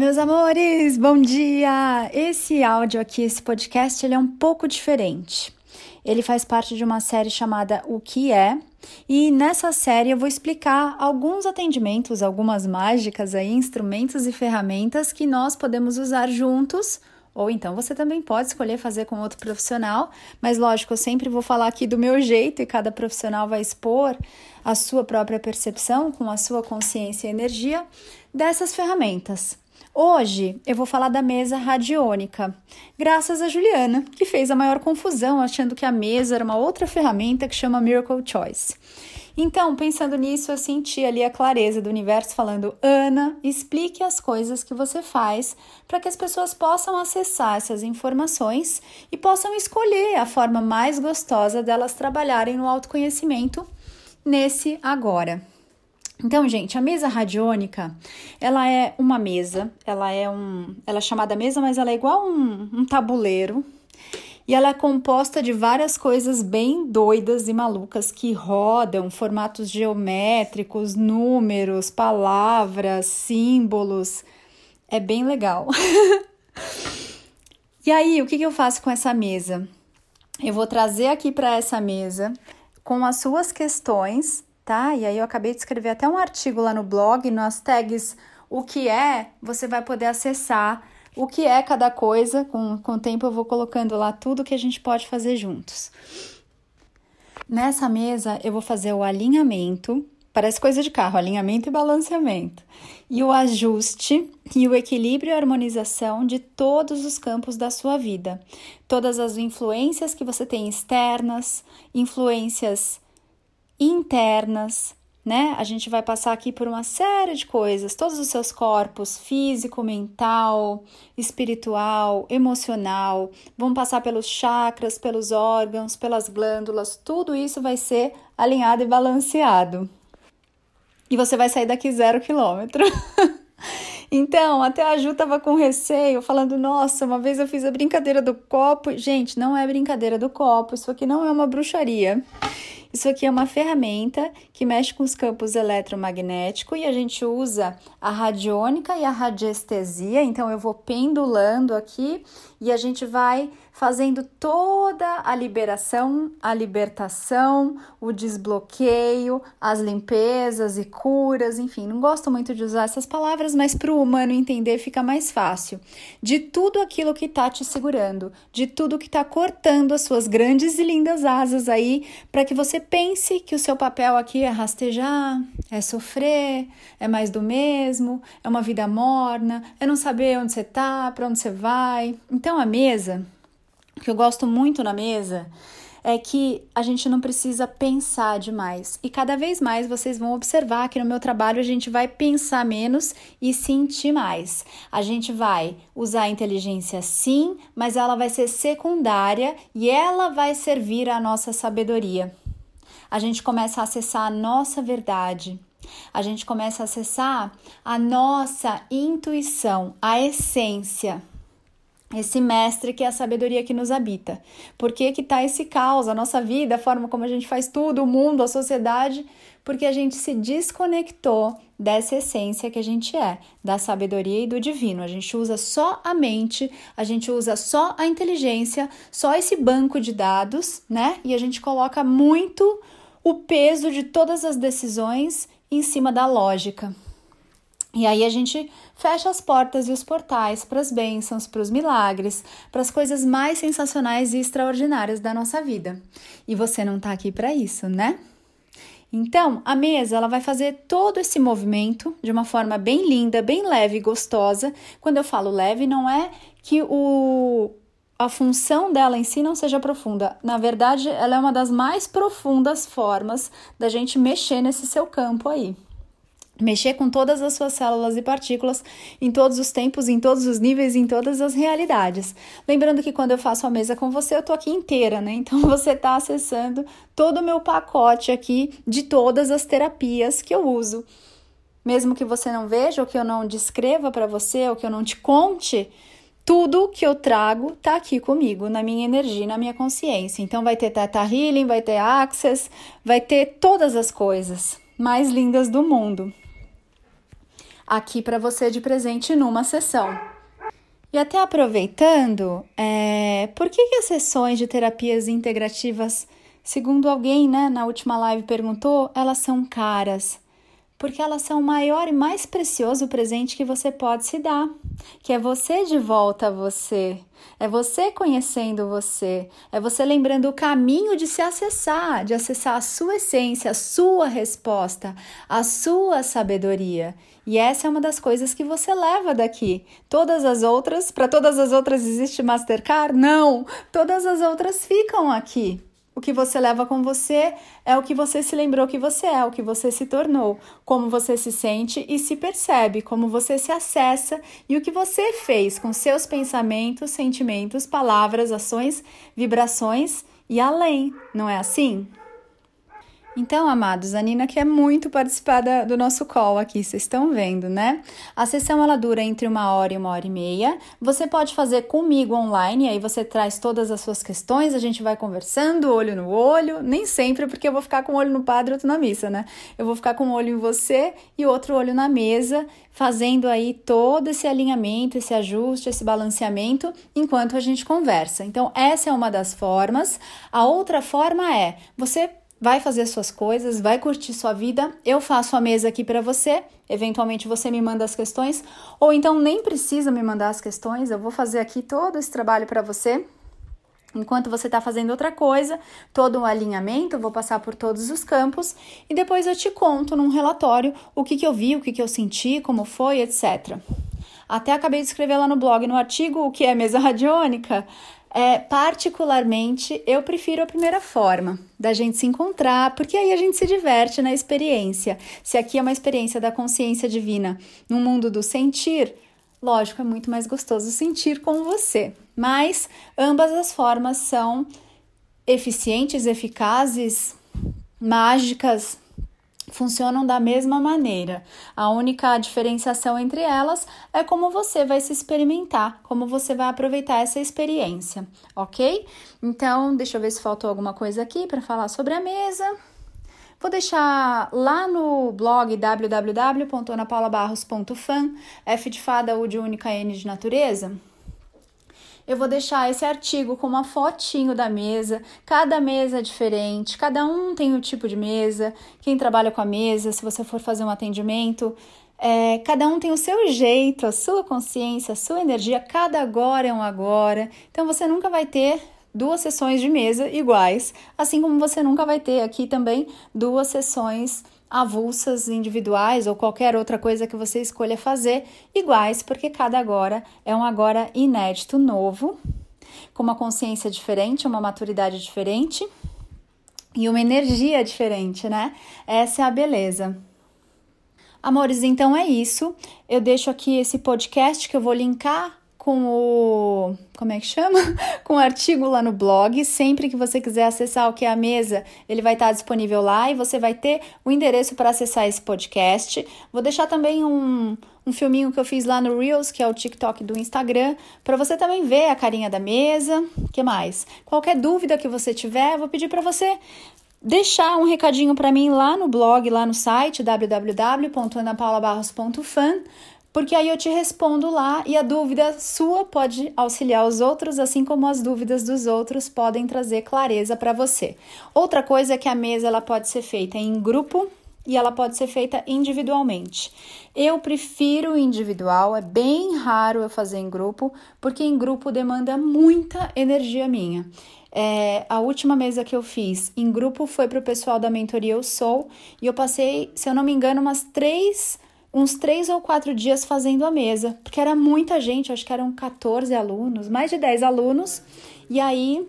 Meus amores, bom dia! Esse áudio aqui, esse podcast, ele é um pouco diferente. Ele faz parte de uma série chamada O que é, e nessa série eu vou explicar alguns atendimentos, algumas mágicas aí, instrumentos e ferramentas que nós podemos usar juntos ou então você também pode escolher fazer com outro profissional, mas lógico, eu sempre vou falar aqui do meu jeito e cada profissional vai expor a sua própria percepção com a sua consciência e energia dessas ferramentas. Hoje eu vou falar da mesa radiônica, graças a Juliana, que fez a maior confusão achando que a mesa era uma outra ferramenta que chama Miracle Choice. Então, pensando nisso, eu senti ali a clareza do universo falando: Ana, explique as coisas que você faz para que as pessoas possam acessar essas informações e possam escolher a forma mais gostosa delas trabalharem no autoconhecimento nesse agora. Então, gente, a mesa radiônica, ela é uma mesa, ela é um, ela é chamada mesa, mas ela é igual um, um tabuleiro, e ela é composta de várias coisas bem doidas e malucas que rodam, formatos geométricos, números, palavras, símbolos. É bem legal. e aí, o que, que eu faço com essa mesa? Eu vou trazer aqui para essa mesa com as suas questões, tá? E aí eu acabei de escrever até um artigo lá no blog, nas tags o que é, você vai poder acessar o que é cada coisa. Com, com o tempo eu vou colocando lá tudo que a gente pode fazer juntos. Nessa mesa eu vou fazer o alinhamento, parece coisa de carro, alinhamento e balanceamento, e o ajuste e o equilíbrio e harmonização de todos os campos da sua vida. Todas as influências que você tem externas, influências internas, né? A gente vai passar aqui por uma série de coisas, todos os seus corpos, físico, mental, espiritual, emocional, vão passar pelos chakras, pelos órgãos, pelas glândulas, tudo isso vai ser alinhado e balanceado. E você vai sair daqui zero quilômetro. Então, até a Ju tava com receio, falando: Nossa, uma vez eu fiz a brincadeira do copo. Gente, não é brincadeira do copo, isso aqui não é uma bruxaria. Isso aqui é uma ferramenta que mexe com os campos eletromagnéticos e a gente usa a radiônica e a radiestesia. Então, eu vou pendulando aqui e a gente vai fazendo toda a liberação, a libertação, o desbloqueio, as limpezas e curas, enfim, não gosto muito de usar essas palavras, mas para o humano entender fica mais fácil. De tudo aquilo que está te segurando, de tudo que está cortando as suas grandes e lindas asas aí, para que você pense que o seu papel aqui é rastejar, é sofrer, é mais do mesmo, é uma vida morna, é não saber onde você está, para onde você vai. Então a mesa o que eu gosto muito na mesa é que a gente não precisa pensar demais. E cada vez mais vocês vão observar que no meu trabalho a gente vai pensar menos e sentir mais. A gente vai usar a inteligência sim, mas ela vai ser secundária e ela vai servir à nossa sabedoria. A gente começa a acessar a nossa verdade. A gente começa a acessar a nossa intuição, a essência esse mestre que é a sabedoria que nos habita. Por que que tá esse caos, a nossa vida, a forma como a gente faz tudo, o mundo, a sociedade? Porque a gente se desconectou dessa essência que a gente é, da sabedoria e do divino. A gente usa só a mente, a gente usa só a inteligência, só esse banco de dados, né? E a gente coloca muito o peso de todas as decisões em cima da lógica. E aí a gente fecha as portas e os portais para as bênçãos, para os milagres, para as coisas mais sensacionais e extraordinárias da nossa vida. E você não está aqui para isso, né? Então, a mesa ela vai fazer todo esse movimento de uma forma bem linda, bem leve e gostosa. Quando eu falo leve, não é que o, a função dela em si não seja profunda. Na verdade, ela é uma das mais profundas formas da gente mexer nesse seu campo aí mexer com todas as suas células e partículas em todos os tempos, em todos os níveis, em todas as realidades. Lembrando que quando eu faço a mesa com você, eu tô aqui inteira, né? Então você tá acessando todo o meu pacote aqui de todas as terapias que eu uso. Mesmo que você não veja, ou que eu não descreva para você, ou que eu não te conte, tudo que eu trago tá aqui comigo, na minha energia, na minha consciência. Então vai ter Teta Healing, vai ter Access, vai ter todas as coisas mais lindas do mundo. Aqui para você de presente numa sessão. E até aproveitando, é, por que, que as sessões de terapias integrativas, segundo alguém né, na última live perguntou, elas são caras? Porque elas são o maior e mais precioso presente que você pode se dar, que é você de volta a você, é você conhecendo você, é você lembrando o caminho de se acessar, de acessar a sua essência, a sua resposta, a sua sabedoria. E essa é uma das coisas que você leva daqui. Todas as outras, para todas as outras existe Mastercard? Não, todas as outras ficam aqui. O que você leva com você é o que você se lembrou que você é, o que você se tornou, como você se sente e se percebe, como você se acessa e o que você fez com seus pensamentos, sentimentos, palavras, ações, vibrações e além, não é assim? Então, amados, a Nina quer muito participar da, do nosso call aqui, vocês estão vendo, né? A sessão ela dura entre uma hora e uma hora e meia. Você pode fazer comigo online, aí você traz todas as suas questões, a gente vai conversando, olho no olho. Nem sempre, porque eu vou ficar com um olho no padre e outro na missa, né? Eu vou ficar com um olho em você e outro olho na mesa, fazendo aí todo esse alinhamento, esse ajuste, esse balanceamento enquanto a gente conversa. Então, essa é uma das formas. A outra forma é você vai fazer suas coisas, vai curtir sua vida. Eu faço a mesa aqui para você. Eventualmente você me manda as questões, ou então nem precisa me mandar as questões. Eu vou fazer aqui todo esse trabalho para você. Enquanto você está fazendo outra coisa, todo um alinhamento, vou passar por todos os campos e depois eu te conto num relatório o que, que eu vi, o que, que eu senti, como foi, etc. Até acabei de escrever lá no blog, no artigo, o que é mesa radiônica. É, particularmente, eu prefiro a primeira forma da gente se encontrar, porque aí a gente se diverte na experiência. Se aqui é uma experiência da consciência divina no mundo do sentir, lógico, é muito mais gostoso sentir com você. Mas ambas as formas são eficientes, eficazes, mágicas, funcionam da mesma maneira. A única diferenciação entre elas é como você vai se experimentar, como você vai aproveitar essa experiência, ok? Então, deixa eu ver se faltou alguma coisa aqui para falar sobre a mesa. Vou deixar lá no blog www.anapaulabarros.fan, F de fada, U de única, N de natureza eu vou deixar esse artigo com uma fotinho da mesa. Cada mesa é diferente, cada um tem o um tipo de mesa. Quem trabalha com a mesa, se você for fazer um atendimento, é, cada um tem o seu jeito, a sua consciência, a sua energia. Cada agora é um agora. Então você nunca vai ter duas sessões de mesa iguais, assim como você nunca vai ter aqui também duas sessões avulsas individuais ou qualquer outra coisa que você escolha fazer iguais, porque cada agora é um agora inédito, novo, com uma consciência diferente, uma maturidade diferente e uma energia diferente, né? Essa é a beleza. Amores, então é isso. Eu deixo aqui esse podcast que eu vou linkar com o. Como é que chama? com o artigo lá no blog. Sempre que você quiser acessar o que é a mesa, ele vai estar disponível lá e você vai ter o endereço para acessar esse podcast. Vou deixar também um, um filminho que eu fiz lá no Reels, que é o TikTok do Instagram, para você também ver a carinha da mesa. que mais? Qualquer dúvida que você tiver, vou pedir para você deixar um recadinho para mim lá no blog, lá no site www.anapaulabarros.fan porque aí eu te respondo lá e a dúvida sua pode auxiliar os outros, assim como as dúvidas dos outros podem trazer clareza para você. Outra coisa é que a mesa ela pode ser feita em grupo e ela pode ser feita individualmente. Eu prefiro individual, é bem raro eu fazer em grupo, porque em grupo demanda muita energia minha. É, a última mesa que eu fiz em grupo foi para o pessoal da mentoria Eu Sou e eu passei, se eu não me engano, umas três uns três ou quatro dias fazendo a mesa, porque era muita gente, acho que eram 14 alunos, mais de 10 alunos, e aí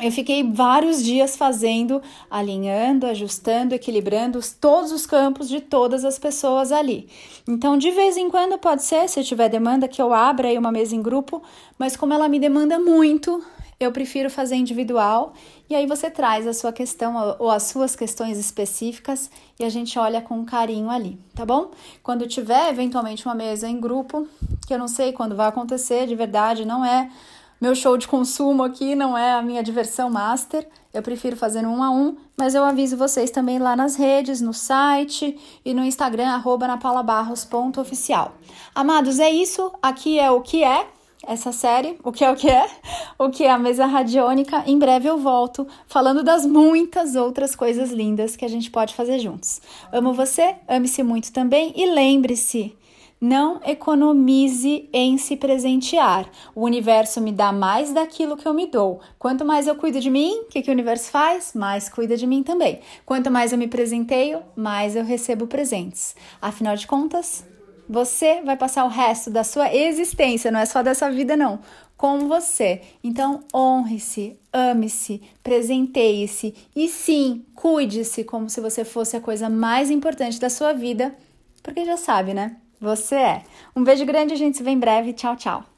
eu fiquei vários dias fazendo, alinhando, ajustando, equilibrando todos os campos de todas as pessoas ali. Então, de vez em quando pode ser, se tiver demanda, que eu abra aí uma mesa em grupo, mas como ela me demanda muito, eu prefiro fazer individual e aí você traz a sua questão ou as suas questões específicas e a gente olha com carinho ali, tá bom? Quando tiver eventualmente uma mesa em grupo, que eu não sei quando vai acontecer, de verdade, não é meu show de consumo aqui, não é a minha diversão master. Eu prefiro fazer um a um, mas eu aviso vocês também lá nas redes, no site e no Instagram, arroba. Amados, é isso. Aqui é o que é essa série, o que é o que é, o que é a mesa radiônica. Em breve eu volto falando das muitas outras coisas lindas que a gente pode fazer juntos. Amo você, ame-se muito também e lembre-se, não economize em se presentear. O universo me dá mais daquilo que eu me dou. Quanto mais eu cuido de mim, o que, que o universo faz? Mais cuida de mim também. Quanto mais eu me presenteio, mais eu recebo presentes. Afinal de contas, você vai passar o resto da sua existência, não é só dessa vida, não, com você. Então, honre-se, ame-se, presenteie-se e sim, cuide-se como se você fosse a coisa mais importante da sua vida, porque já sabe, né? Você é. Um beijo grande, a gente se vê em breve. Tchau, tchau.